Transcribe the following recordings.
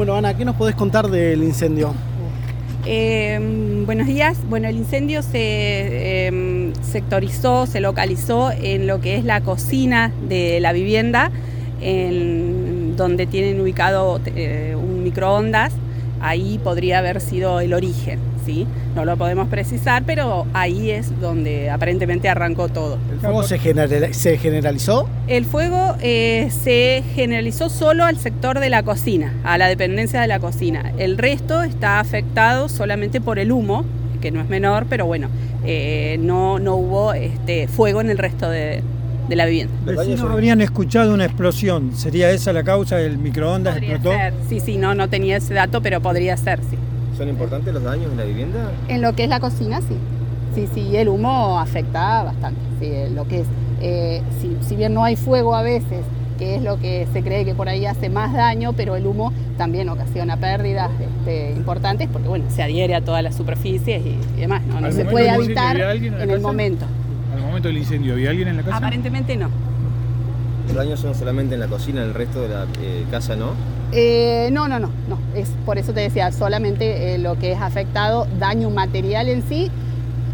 Bueno, Ana, ¿qué nos podés contar del incendio? Eh, buenos días. Bueno, el incendio se eh, sectorizó, se localizó en lo que es la cocina de la vivienda, en donde tienen ubicado eh, un microondas. Ahí podría haber sido el origen, ¿sí? No lo podemos precisar, pero ahí es donde aparentemente arrancó todo. ¿El fuego se, se generalizó? El fuego eh, se generalizó solo al sector de la cocina, a la dependencia de la cocina. El resto está afectado solamente por el humo, que no es menor, pero bueno, eh, no, no hubo este, fuego en el resto de, de la vivienda. Vecinos habrían escuchado una explosión. ¿Sería esa la causa? ¿El microondas Podría explotó? ser, sí, sí, no, no tenía ese dato, pero podría ser, sí. ¿Son importantes los daños en la vivienda? En lo que es la cocina, sí. Sí, sí, el humo afecta bastante. Sí, lo que es, eh, si, si bien no hay fuego a veces, que es lo que se cree que por ahí hace más daño, pero el humo también ocasiona pérdidas este, importantes porque bueno, se adhiere a todas las superficies y, y demás. No, No se puede del habitar ¿había alguien en el momento. Momento del incendio, ¿había alguien en la casa? Aparentemente no. ¿Los daños son solamente en la cocina, en el resto de la eh, casa no? Eh, no, no, no, no. Es por eso te decía, solamente eh, lo que es afectado, daño material en sí,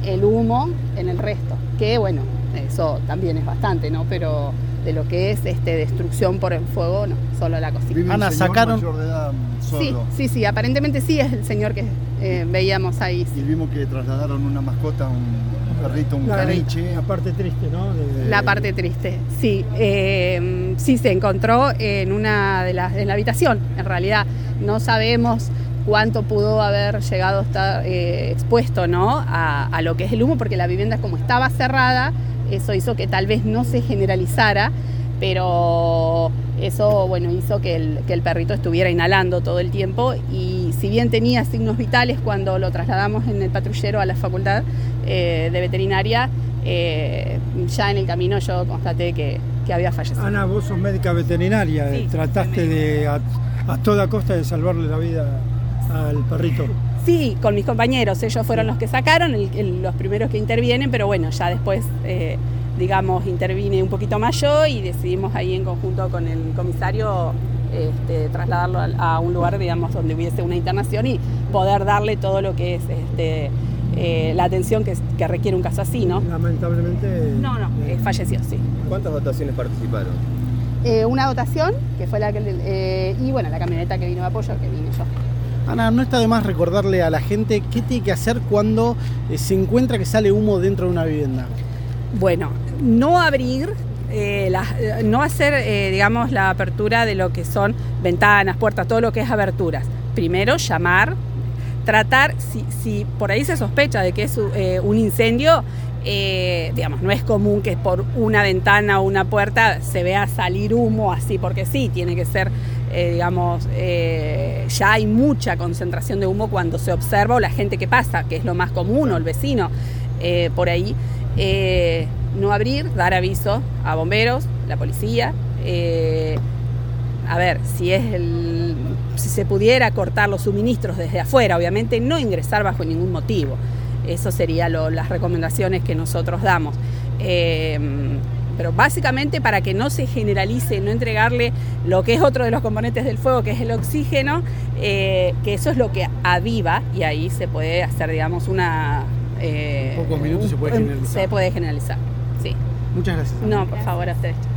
el humo en el resto. Que bueno, eso también es bastante, ¿no? Pero de lo que es este, destrucción por el fuego, no, solo la cocina. Vive Ana, sacaron- mayor de edad solo. Sí, sí, sí, aparentemente sí es el señor que eh, veíamos ahí. Y vimos que trasladaron una mascota, un perrito, un La, caniche. la parte triste, ¿no? De- La parte triste, sí. eh, sí se encontró en una de las en la habitación. En realidad no sabemos cuánto pudo haber llegado a estar eh, expuesto ¿no? a, a lo que es el humo, porque la vivienda como estaba cerrada, eso hizo que tal vez no se generalizara, pero eso bueno, hizo que el, que el perrito estuviera inhalando todo el tiempo y si bien tenía signos vitales cuando lo trasladamos en el patrullero a la facultad eh, de veterinaria, eh, ya en el camino yo constaté que, que había fallecido. Ana, vos sos médica veterinaria. Sí, Trataste soy de a, a toda costa de salvarle la vida al perrito. Sí, con mis compañeros, ellos fueron los que sacaron, el- el- los primeros que intervienen, pero bueno, ya después, eh, digamos, intervine un poquito más yo y decidimos ahí en conjunto con el comisario este, trasladarlo a, un lugar, digamos, donde hubiese una internación y poder darle todo lo que es este, eh, la atención que, que requiere un caso así, ¿no? Lamentablemente. No, no, eh, falleció, sí. ¿Cuántas dotaciones participaron? Eh, una dotación, que fue la que, eh, y bueno, la camioneta que vino de apoyo, que vine yo. Ana, no está de más recordarle a la gente qué tiene que hacer cuando eh, se encuentra que sale humo dentro de una vivienda. Bueno, no abrir, eh, las- eh, no hacer, eh, digamos, la apertura de lo que son ventanas, puertas, todo lo que es aberturas. Primero, llamar, tratar, si, si por ahí se sospecha de que es eh, un incendio, eh, digamos, no es común que por una ventana o una puerta se vea salir humo así, porque sí, tiene que ser, eh, digamos, ya hay mucha concentración de humo cuando se observa o la gente que pasa, que es lo más común, o el vecino por ahí. No abrir, dar aviso a bomberos, la policía. a ver, si es el, si se pudiera cortar los suministros desde afuera, obviamente no ingresar bajo ningún motivo. Eso serían las recomendaciones que nosotros damos. Eh, pero básicamente para que no se generalice, no entregarle lo que es otro de los componentes del fuego, que es el oxígeno, eh, que eso es lo que aviva y ahí se puede hacer, digamos, una... eh, En pocos minutos se puede un- generalizar. Se puede generalizar, sí. Muchas gracias. No, por favor, hacer esto.